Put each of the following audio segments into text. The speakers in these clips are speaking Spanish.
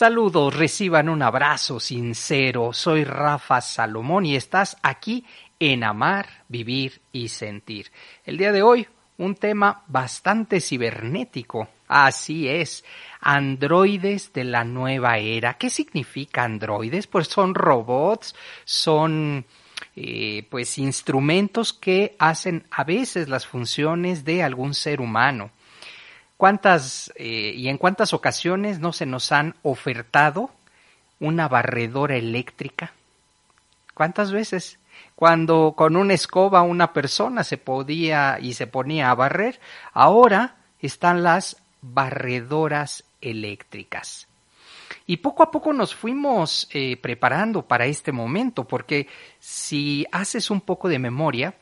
Saludos, reciban un abrazo sincero. Soy Rafa Salomón y estás aquí en Amar, Vivir y Sentir. El día de hoy, un tema bastante cibernético. Así es, androides de la nueva era. ¿Qué significa androides? Pues son robots, son eh, pues instrumentos que hacen a veces las funciones de algún ser humano ¿Cuántas eh, y en cuántas ocasiones no se nos han ofertado una barredora eléctrica? ¿Cuántas veces? Cuando con una escoba una persona se podía y se ponía a barrer, ahora están las barredoras eléctricas. Y poco a poco nos fuimos eh, preparando para este momento, porque si haces un poco de memoria,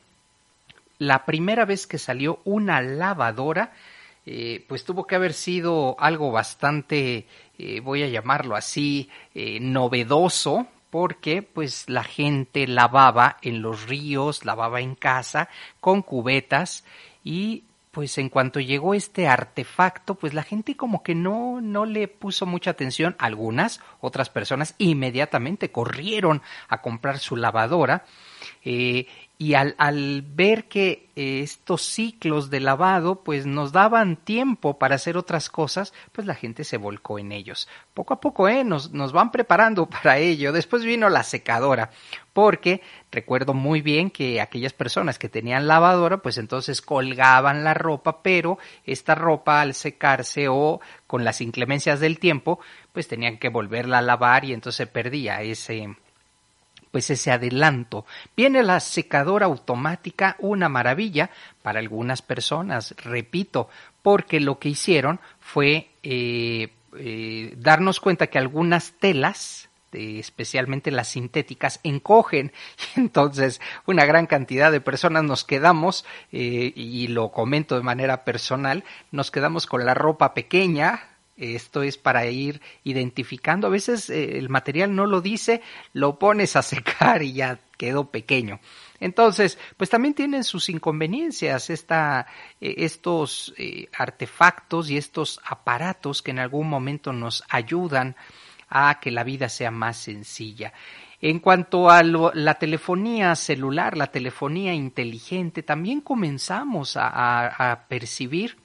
la primera vez que salió una lavadora, eh, pues tuvo que haber sido algo bastante, eh, voy a llamarlo así, eh, novedoso, porque pues la gente lavaba en los ríos, lavaba en casa con cubetas y pues en cuanto llegó este artefacto, pues la gente como que no, no le puso mucha atención. Algunas, otras personas inmediatamente corrieron a comprar su lavadora eh, y al, ver que eh, estos ciclos de lavado pues nos daban tiempo para hacer otras cosas, pues la gente se volcó en ellos. Poco a poco eh, nos, nos van preparando para ello. Después vino la secadora, porque recuerdo muy bien que aquellas personas que tenían lavadora pues entonces colgaban la ropa, pero esta ropa al secarse o con las inclemencias del tiempo pues tenían que volverla a lavar y entonces perdía ese pues ese adelanto. Viene la secadora automática, una maravilla para algunas personas, repito, porque lo que hicieron fue eh, eh, darnos cuenta que algunas telas, especialmente las sintéticas, encogen. Entonces una gran cantidad de personas nos quedamos, eh, y lo comento de manera personal, nos quedamos con la ropa pequeña, esto es para ir identificando. A veces eh, el material no lo dice, lo pones a secar y ya quedó pequeño. Entonces, pues también tienen sus inconveniencias esta, eh, estos eh, artefactos y estos aparatos que en algún momento nos ayudan a que la vida sea más sencilla. En cuanto a la telefonía celular, la telefonía inteligente, también comenzamos a percibir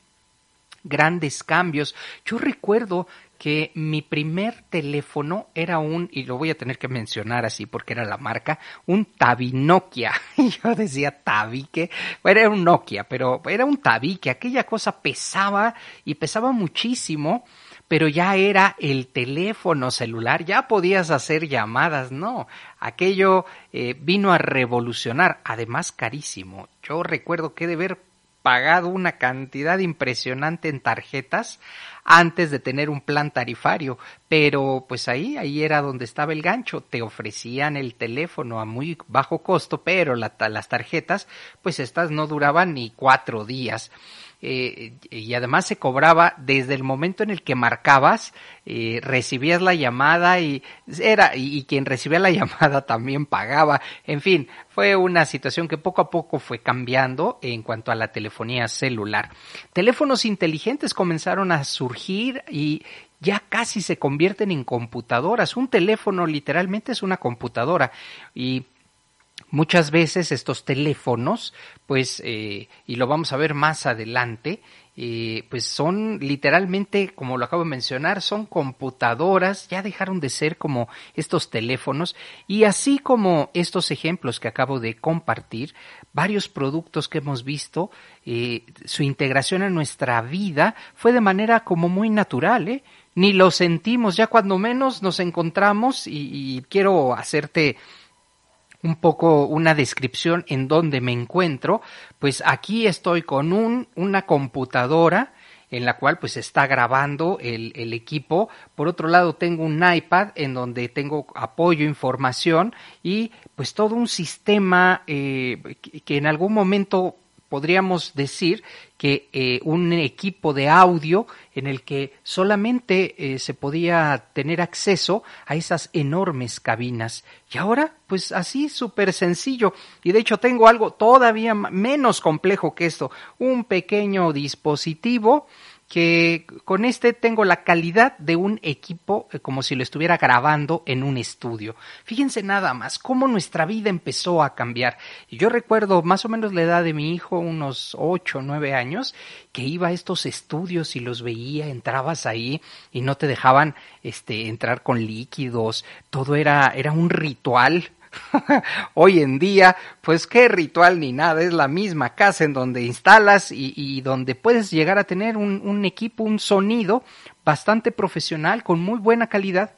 grandes cambios. Yo recuerdo que mi primer teléfono era un, y lo voy a tener que mencionar así porque era la marca, un Tabinokia. Yo decía tabique, era un Nokia, pero era un tabique. Aquella cosa pesaba y pesaba muchísimo pero ya era el teléfono celular, ya podías hacer llamadas, no, aquello eh, vino a revolucionar, además carísimo. Yo recuerdo que de ver pagado una cantidad impresionante en tarjetas antes de tener un plan tarifario, pero pues ahí, ahí era donde estaba el gancho, te ofrecían el teléfono a muy bajo costo, pero las tarjetas, pues estas no duraban ni cuatro días. Eh, y además se cobraba desde el momento en el que marcabas, eh, recibías la llamada y era, y, quien recibía la llamada también pagaba. En fin, fue una situación que poco a poco fue cambiando en cuanto a la telefonía celular. Teléfonos inteligentes comenzaron a surgir y ya casi se convierten en computadoras. Un teléfono literalmente es una computadora y Muchas veces estos teléfonos, pues, eh, y lo vamos a ver más adelante, eh, pues son literalmente, como lo acabo de mencionar, son computadoras, ya dejaron de ser como estos teléfonos y así como estos ejemplos que acabo de compartir, varios productos que hemos visto, eh, su integración en nuestra vida fue de manera como muy natural, ¿eh? ni lo sentimos, ya cuando menos nos encontramos y, y quiero hacerte un poco una descripción en donde me encuentro, pues aquí estoy con un, una computadora en la cual pues está grabando el, el, equipo. Por otro lado tengo un iPad en donde tengo apoyo, información y pues todo un sistema eh, que en algún momento podríamos decir que eh, un equipo de audio en el que solamente eh, se podía tener acceso a esas enormes cabinas. Y ahora, pues así, súper sencillo. Y de hecho tengo algo todavía menos complejo que esto, un pequeño dispositivo que con este tengo la calidad de un equipo eh, como si lo estuviera grabando en un estudio. Fíjense nada más cómo nuestra vida empezó a cambiar. Yo recuerdo más o menos la edad de mi hijo, unos ocho o nueve años, que iba a estos estudios y los veía, entrabas ahí y no te dejaban este entrar con líquidos, todo era era un ritual Hoy en día, pues qué ritual ni nada, es la misma casa en donde instalas y, donde puedes llegar a tener un, un equipo, un sonido bastante profesional, con muy buena calidad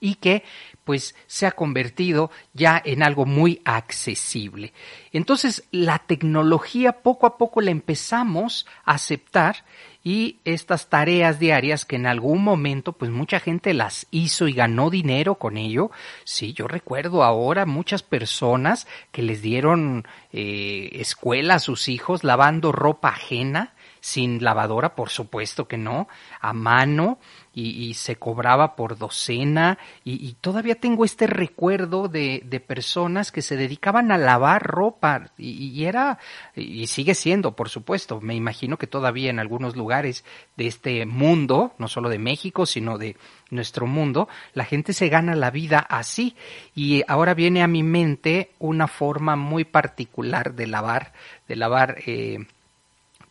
y que pues se ha convertido ya en algo muy accesible. Entonces, la tecnología poco a poco la empezamos a aceptar y estas tareas diarias que en algún momento pues mucha gente las hizo y ganó dinero con ello. Sí, yo recuerdo ahora muchas personas que les dieron eh, escuela a sus hijos lavando ropa ajena, sin lavadora, por supuesto que no, a mano, y, se cobraba por docena y, todavía tengo este recuerdo de, de, personas que se dedicaban a lavar ropa y, era y sigue siendo por supuesto. Me imagino que todavía en algunos lugares de este mundo no solo de México sino de nuestro mundo la gente se gana la vida así. Y ahora viene a mi mente una forma muy particular de lavar de lavar eh,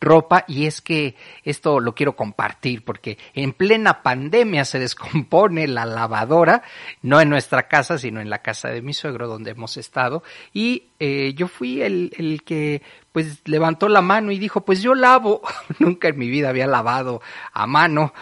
ropa y es que esto lo quiero compartir porque en plena pandemia se descompone la lavadora, no en nuestra casa, sino en la casa de mi suegro donde hemos estado. Y eh, yo fui el, el que pues levantó la mano y dijo, pues yo lavo. Nunca en mi vida había lavado a mano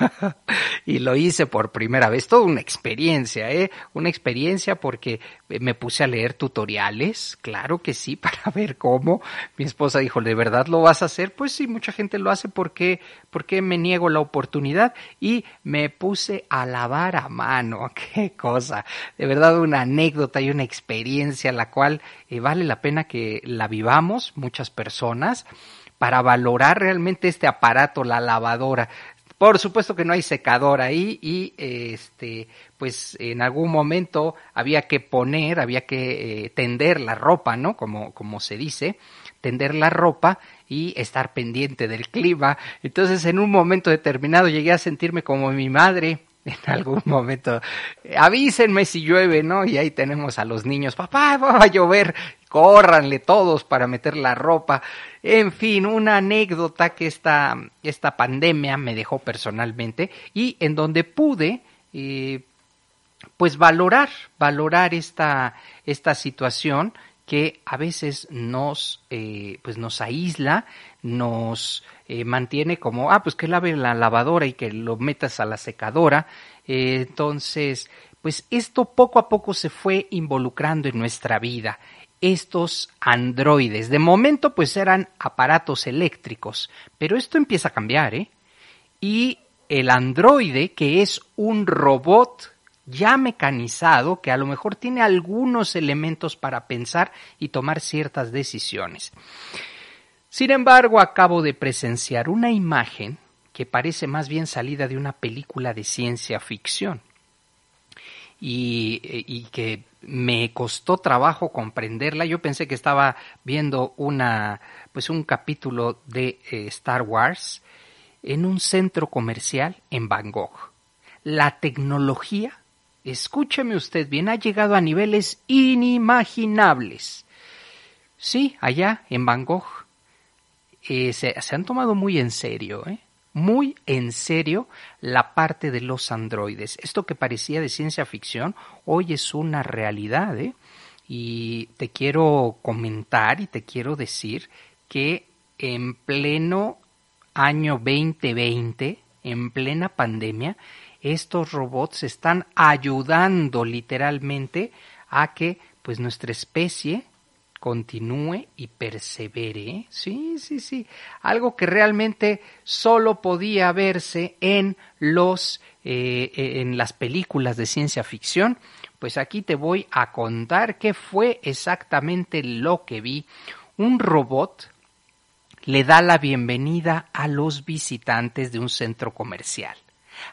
y lo hice por primera vez. Toda una experiencia, ¿eh? Una experiencia porque me puse a leer tutoriales, claro que sí, para ver cómo. Mi esposa dijo, ¿de verdad lo vas a hacer? Pues sí, mucha gente lo hace porque, porque me niego la oportunidad y me puse a lavar a mano. Qué cosa. De verdad una anécdota y una experiencia la cual eh, vale la pena que la vivamos muchas personas, para valorar realmente este aparato, la lavadora. Por supuesto que no hay secador ahí y este pues en algún momento había que poner, había que eh, tender la ropa, ¿no? Como como se dice, tender la ropa y estar pendiente del clima. Entonces, en un momento determinado llegué a sentirme como mi madre en algún momento. Avísenme si llueve, ¿no? Y ahí tenemos a los niños, papá, va a llover córranle todos para meter la ropa. En fin, una anécdota que esta, esta pandemia me dejó personalmente y en donde pude eh, pues valorar, valorar esta, esta situación que a veces nos, eh, pues nos aísla, nos eh, mantiene como, ah, pues que lave la lavadora y que lo metas a la secadora. entonces, pues esto poco a poco se fue involucrando en nuestra vida estos androides. De momento pues eran aparatos eléctricos, pero esto empieza a cambiar, ¿eh? Y el androide, que es un robot ya mecanizado, que a lo mejor tiene algunos elementos para pensar y tomar ciertas decisiones. Sin embargo, acabo de presenciar una imagen que parece más bien salida de una película de ciencia ficción y, que me costó trabajo comprenderla. Yo pensé que estaba viendo una, pues un capítulo de eh, Star Wars en un centro comercial en Bangkok. La tecnología, escúcheme usted bien, ha llegado a niveles inimaginables. Sí, allá en Bangkok. eh, se, han tomado muy en serio, ¿eh? muy en serio la parte de los androides. Esto que parecía de ciencia ficción hoy es una realidad. ¿eh? Y te quiero comentar y te quiero decir que en pleno año 2020, en plena pandemia, estos robots están ayudando literalmente a que pues nuestra especie continúe y persevere. Sí, sí, sí. Algo que realmente solo podía verse en los eh, eh, en las películas de ciencia ficción. Pues aquí te voy a contar qué fue exactamente lo que vi. Un robot le da la bienvenida a los visitantes de un centro comercial.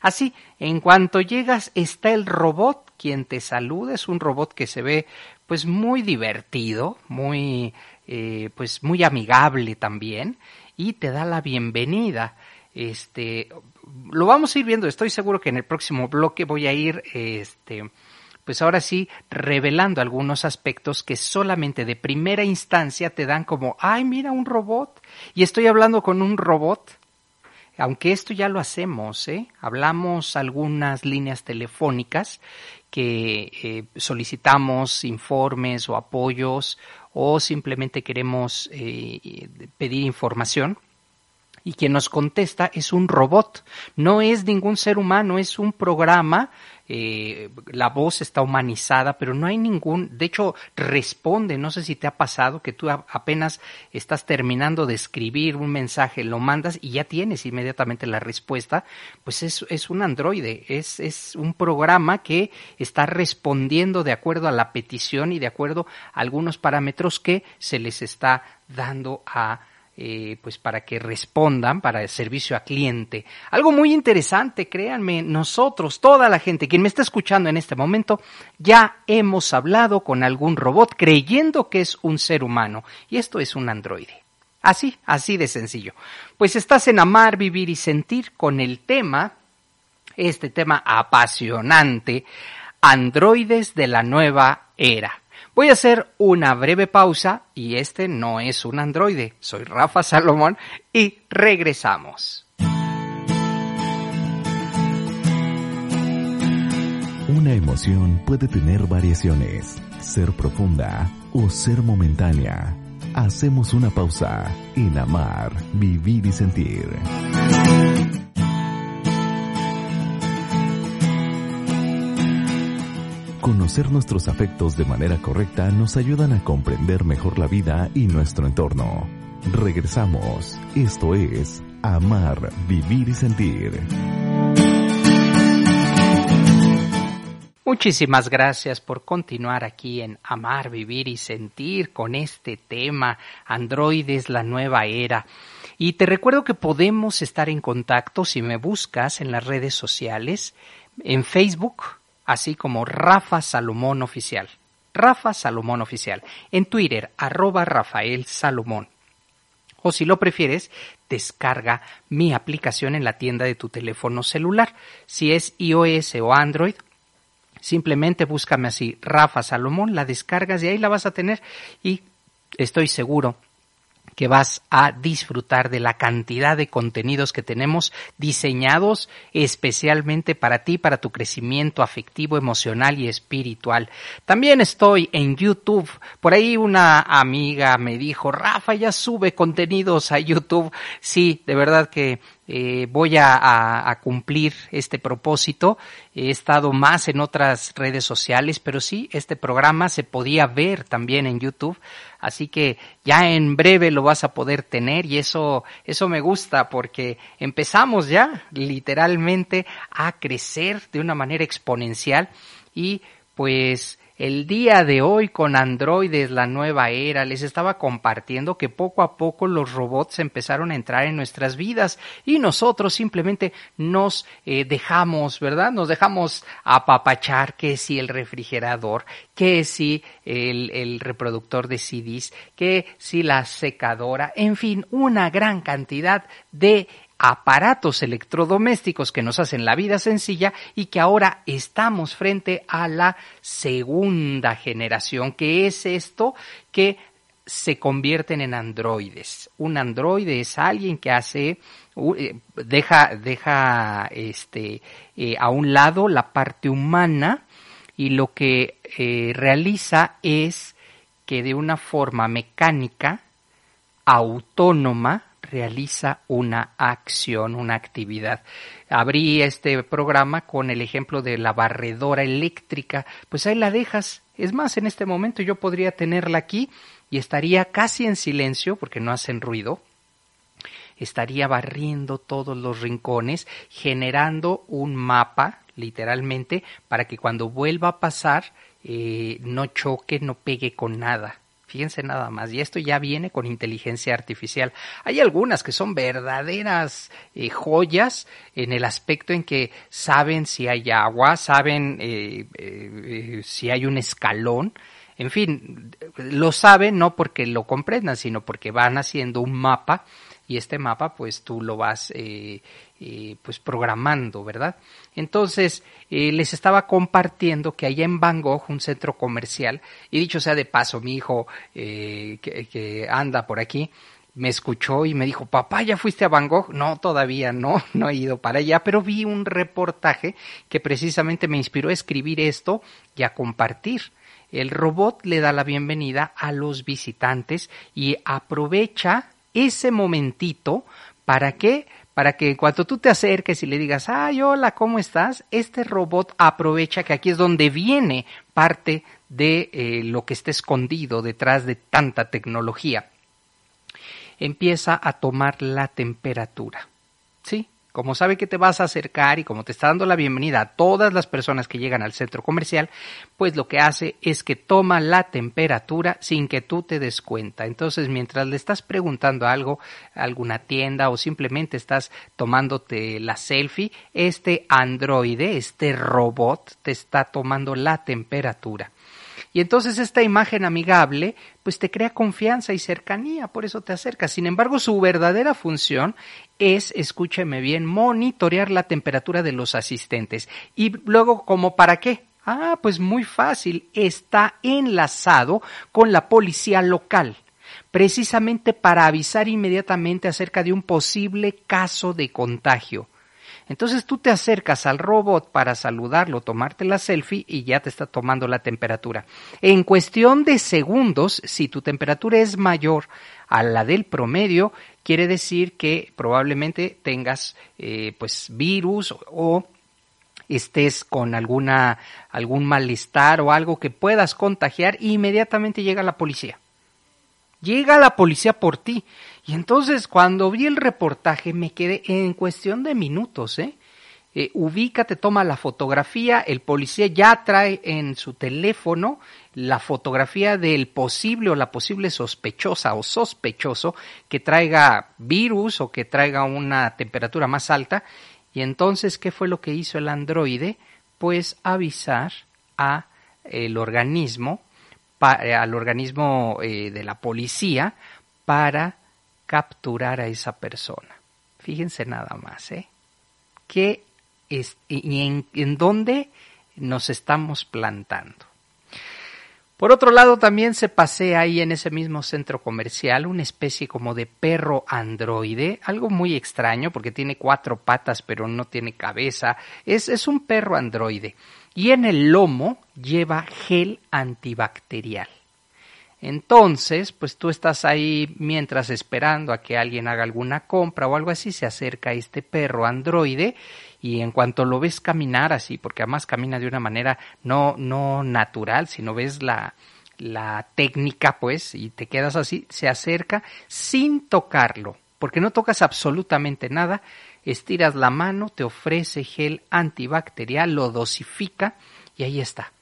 Así, en cuanto llegas está el robot quien te saluda, es un robot que se ve pues muy divertido, muy eh, pues muy amigable también y te da la bienvenida. Este lo vamos a ir viendo, estoy seguro que en el próximo bloque voy a ir este pues ahora sí revelando algunos aspectos que solamente de primera instancia te dan como, ay, mira un robot y estoy hablando con un robot aunque esto ya lo hacemos, ¿eh? hablamos algunas líneas telefónicas que eh, solicitamos informes o apoyos o simplemente queremos eh, pedir información y quien nos contesta es un robot, no es ningún ser humano, es un programa eh, la voz está humanizada, pero no hay ningún, de hecho responde, no sé si te ha pasado que tú apenas estás terminando de escribir un mensaje, lo mandas y ya tienes inmediatamente la respuesta, pues es, es un androide, es, es un programa que está respondiendo de acuerdo a la petición y de acuerdo a algunos parámetros que se les está dando a eh, pues para que respondan para el servicio a cliente. Algo muy interesante, créanme, nosotros, toda la gente, quien me está escuchando en este momento, ya hemos hablado con algún robot creyendo que es un ser humano y esto es un androide. Así, así de sencillo. Pues estás en Amar, Vivir y Sentir con el tema, este tema apasionante, androides de la nueva era. Voy a hacer una breve pausa y este no es un androide. Soy Rafa Salomón y regresamos. Una emoción puede tener variaciones, ser profunda o ser momentánea. Hacemos una pausa en amar, vivir y sentir. Conocer nuestros afectos de manera correcta nos ayudan a comprender mejor la vida y nuestro entorno. Regresamos. Esto es Amar, Vivir y Sentir. Muchísimas gracias por continuar aquí en Amar, Vivir y Sentir con este tema Androides, la nueva era. Y te recuerdo que podemos estar en contacto si me buscas en las redes sociales, en Facebook así como Rafa Salomón Oficial. Rafa Salomón Oficial. En Twitter, arroba Rafael Salomón. O si lo prefieres, descarga mi aplicación en la tienda de tu teléfono celular. Si es iOS o Android, simplemente búscame así, Rafa Salomón, la descargas y ahí la vas a tener y estoy seguro que vas a disfrutar de la cantidad de contenidos que tenemos diseñados especialmente para ti, para tu crecimiento afectivo, emocional y espiritual. También estoy en YouTube. Por ahí una amiga me dijo, Rafa, ya sube contenidos a YouTube. Sí, de verdad que eh, voy a, cumplir este propósito. He estado más en otras redes sociales, pero sí, este programa se podía ver también en YouTube. Así que ya en breve lo vas a poder tener y eso, eso me gusta porque empezamos ya literalmente a crecer de una manera exponencial y pues el día de hoy con androides, la nueva era, les estaba compartiendo que poco a poco los robots empezaron a entrar en nuestras vidas y nosotros simplemente nos eh, dejamos, ¿verdad? Nos dejamos apapachar que si el refrigerador, que si el, el reproductor de CDs, que si la secadora, en fin, una gran cantidad de aparatos electrodomésticos que nos hacen la vida sencilla y que ahora estamos frente a la segunda generación, que es esto que se convierten en androides. Un androide es alguien que hace, eh, deja, deja este, eh, a un lado la parte humana y lo que eh, realiza es que de una forma mecánica, autónoma, realiza una acción, una actividad. Abrí este programa con el ejemplo de la barredora eléctrica, pues ahí la dejas. Es más, en este momento yo podría tenerla aquí y estaría casi en silencio porque no hacen ruido. Estaría barriendo todos los rincones, generando un mapa, literalmente, para que cuando vuelva a pasar eh, no choque, no pegue con nada. Fíjense nada más, y esto ya viene con inteligencia artificial. Hay algunas que son verdaderas eh, joyas en el aspecto en que saben si hay agua, saben eh, si hay un escalón, en fin, lo saben no porque lo comprendan, sino porque van haciendo un mapa y este mapa pues tú lo vas eh, eh, pues programando, ¿verdad? Entonces eh, les estaba compartiendo que allá en Van Gogh, un centro comercial, y dicho sea de paso, mi hijo que, que anda por aquí, me escuchó y me dijo, papá, ¿ya fuiste a Van Gogh? No, todavía no, no he ido para allá, pero vi un reportaje que precisamente me inspiró a escribir esto y a compartir. El robot le da la bienvenida a los visitantes y aprovecha ese momentito para que para que cuando tú te acerques y le digas, ay, hola, ¿cómo estás? Este robot aprovecha que aquí es donde viene parte de eh, lo que está escondido detrás de tanta tecnología. Empieza a tomar la temperatura. ¿Sí? Como sabe que te vas a acercar y como te está dando la bienvenida a todas las personas que llegan al centro comercial, pues lo que hace es que toma la temperatura sin que tú te des cuenta. Entonces, mientras le estás preguntando algo a alguna tienda o simplemente estás tomándote la selfie, este androide, este robot, te está tomando la temperatura. Y entonces esta imagen amigable pues te crea confianza y cercanía, por eso te acercas. Sin embargo, su verdadera función es, escúcheme bien, monitorear la temperatura de los asistentes. Y luego, ¿como para qué? Ah, pues muy fácil, está enlazado con la policía local precisamente para avisar inmediatamente acerca de un posible caso de contagio. Entonces tú te acercas al robot para saludarlo, tomarte la selfie y ya te está tomando la temperatura. En cuestión de segundos, si tu temperatura es mayor a la del promedio, quiere decir que probablemente tengas eh, pues virus o estés con alguna algún malestar o algo que puedas contagiar e inmediatamente llega la policía. Llega la policía por ti. Y entonces cuando vi el reportaje me quedé en cuestión de minutos, ¿eh? eh ubica, te toma la fotografía, el policía ya trae en su teléfono la fotografía del posible o la posible sospechosa o sospechoso que traiga virus o que traiga una temperatura más alta. Y entonces, ¿qué fue lo que hizo el androide? Pues avisar a el organismo al organismo eh, de la policía para capturar a esa persona. Fíjense nada más, ¿eh? ¿Qué es, y en, dónde nos estamos plantando? Por otro lado, también se pasea ahí en ese mismo centro comercial una especie como de perro androide, algo muy extraño porque tiene cuatro patas pero no tiene cabeza. Es, es un perro androide y en el lomo lleva gel antibacterial. Entonces, pues tú estás ahí mientras esperando a que alguien haga alguna compra o algo así, se acerca este perro androide y en cuanto lo ves caminar así, porque además camina de una manera no, no natural, sino ves la, la técnica, pues, y te quedas así, se acerca sin tocarlo, porque no tocas absolutamente nada, estiras la mano, te ofrece gel antibacterial, lo dosifica y ahí está.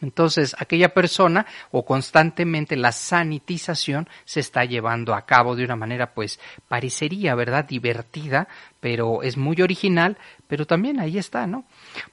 Entonces, aquella persona o constantemente la sanitización se está llevando a cabo de una manera, pues, parecería, ¿verdad?, divertida, pero es muy original, pero también ahí está, ¿no?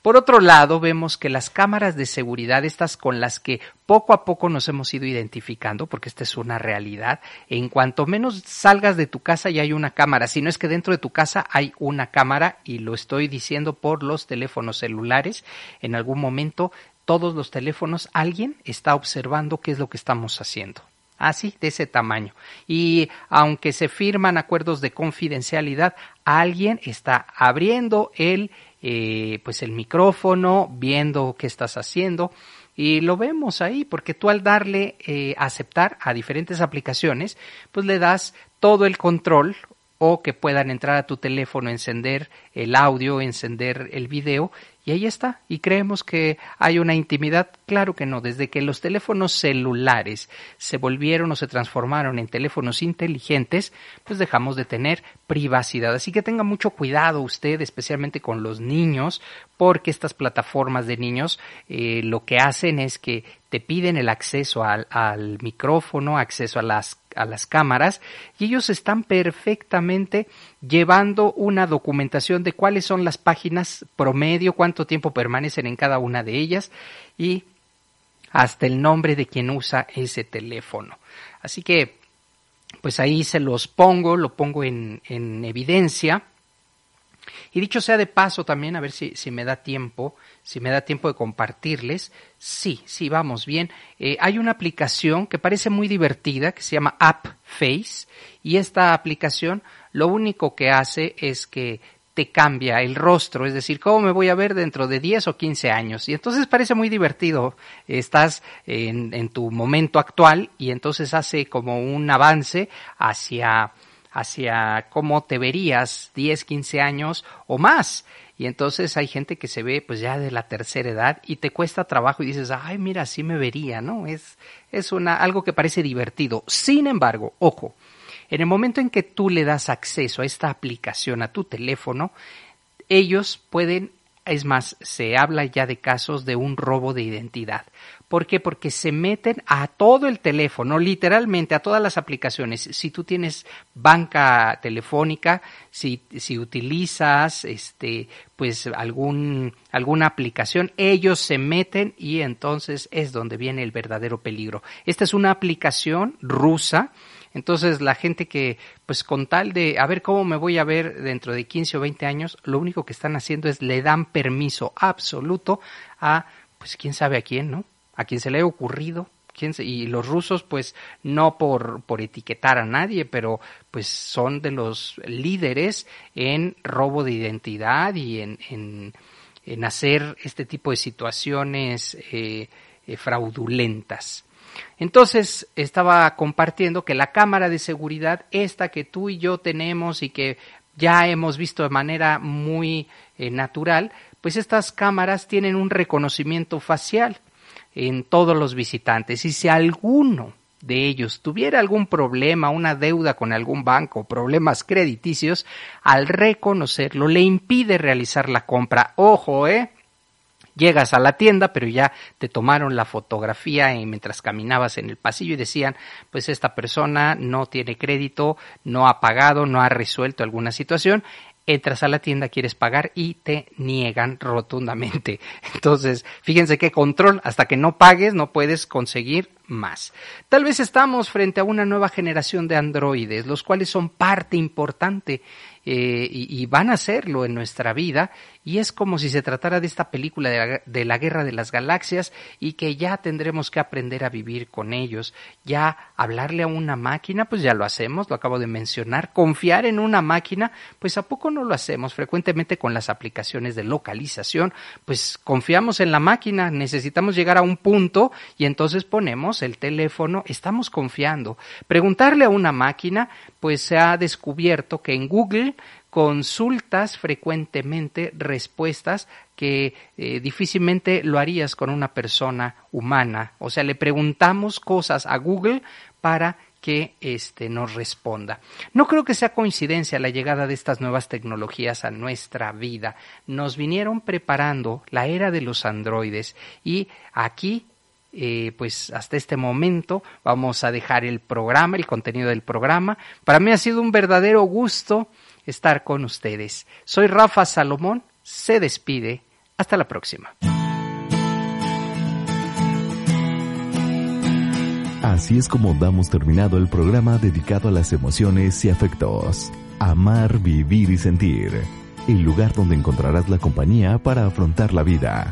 Por otro lado, vemos que las cámaras de seguridad, estas con las que poco a poco nos hemos ido identificando, porque esta es una realidad, en cuanto menos salgas de tu casa ya hay una cámara, si no es que dentro de tu casa hay una cámara, y lo estoy diciendo por los teléfonos celulares, en algún momento todos los teléfonos alguien está observando qué es lo que estamos haciendo. así de ese tamaño. Y aunque se firman acuerdos de confidencialidad, alguien está abriendo el, eh, pues el micrófono, viendo qué estás haciendo. Y lo vemos ahí, porque tú al darle eh, aceptar a diferentes aplicaciones, pues le das todo el control o que puedan entrar a tu teléfono, encender el audio, encender el video y ahí está. Y creemos que hay una intimidad. Claro que no. Desde que los teléfonos celulares se volvieron o se transformaron en teléfonos inteligentes, pues dejamos de tener privacidad. Así que tenga mucho cuidado usted, especialmente con los niños, porque estas plataformas de niños eh, lo que hacen es que te piden el acceso al, al micrófono, acceso a las a las cámaras y ellos están perfectamente llevando una documentación de cuáles son las páginas promedio, cuánto tiempo permanecen en cada una de ellas y hasta el nombre de quien usa ese teléfono. Así que, pues ahí se los pongo, lo pongo en, en evidencia. Y dicho sea de paso también, a ver si, si me da tiempo, si me da tiempo de compartirles. Sí, sí, vamos bien. Eh, hay una aplicación que parece muy divertida que se llama App Face y esta aplicación lo único que hace es que te cambia el rostro, es decir, cómo me voy a ver dentro de 10 o 15 años. Y entonces parece muy divertido. Estás en, en tu momento actual y entonces hace como un avance hacia hacia cómo te verías 10, 15 años o más. Y entonces hay gente que se ve pues ya de la tercera edad y te cuesta trabajo y dices, ay, mira, así me vería, ¿no? Es, es una, algo que parece divertido. Sin embargo, ojo, en el momento en que tú le das acceso a esta aplicación a tu teléfono, ellos pueden es más, se habla ya de casos de un robo de identidad. ¿Por qué? Porque se meten a todo el teléfono, literalmente a todas las aplicaciones. Si tú tienes banca telefónica, si, si utilizas este, pues algún, alguna aplicación, ellos se meten y entonces es donde viene el verdadero peligro. Esta es una aplicación rusa entonces la gente que, pues con tal de a ver cómo me voy a ver dentro de 15 o 20 años, lo único que están haciendo es le dan permiso absoluto a, pues quién sabe a quién, ¿no? A quien se le ha ocurrido. ¿Quién y los rusos, pues no por, por etiquetar a nadie, pero pues son de los líderes en robo de identidad y en, en, en hacer este tipo de situaciones eh, eh, fraudulentas. Entonces estaba compartiendo que la cámara de seguridad, esta que tú y yo tenemos y que ya hemos visto de manera muy eh, natural, pues estas cámaras tienen un reconocimiento facial en todos los visitantes. Y si alguno de ellos tuviera algún problema, una deuda con algún banco, problemas crediticios, al reconocerlo le impide realizar la compra. Ojo, eh, Llegas a la tienda, pero ya te tomaron la fotografía y mientras caminabas en el pasillo y decían, pues esta persona no tiene crédito, no ha pagado, no ha resuelto alguna situación entras a la tienda, quieres pagar y te niegan rotundamente. Entonces, fíjense qué control, hasta que no pagues no puedes conseguir más. Tal vez estamos frente a una nueva generación de androides, los cuales son parte importante eh, y, van a hacerlo en nuestra vida y es como si se tratara de esta película de la, guerra de las galaxias y que ya tendremos que aprender a vivir con ellos, ya hablarle a una máquina, pues ya lo hacemos, lo acabo de mencionar, confiar en una máquina, pues a poco no lo hacemos frecuentemente con las aplicaciones de localización, pues confiamos en la máquina, necesitamos llegar a un punto y entonces ponemos el teléfono, estamos confiando. Preguntarle a una máquina, pues se ha descubierto que en Google consultas frecuentemente respuestas que eh, difícilmente lo harías con una persona humana. O sea, le preguntamos cosas a Google para que este, nos responda. No creo que sea coincidencia la llegada de estas nuevas tecnologías a nuestra vida. Nos vinieron preparando la era de los androides y aquí eh, pues hasta este momento vamos a dejar el programa, el contenido del programa. Para mí ha sido un verdadero gusto estar con ustedes. Soy Rafa Salomón, se despide. Hasta la próxima. Así es como damos terminado el programa dedicado a las emociones y afectos. Amar, vivir y sentir. El lugar donde encontrarás la compañía para afrontar la vida.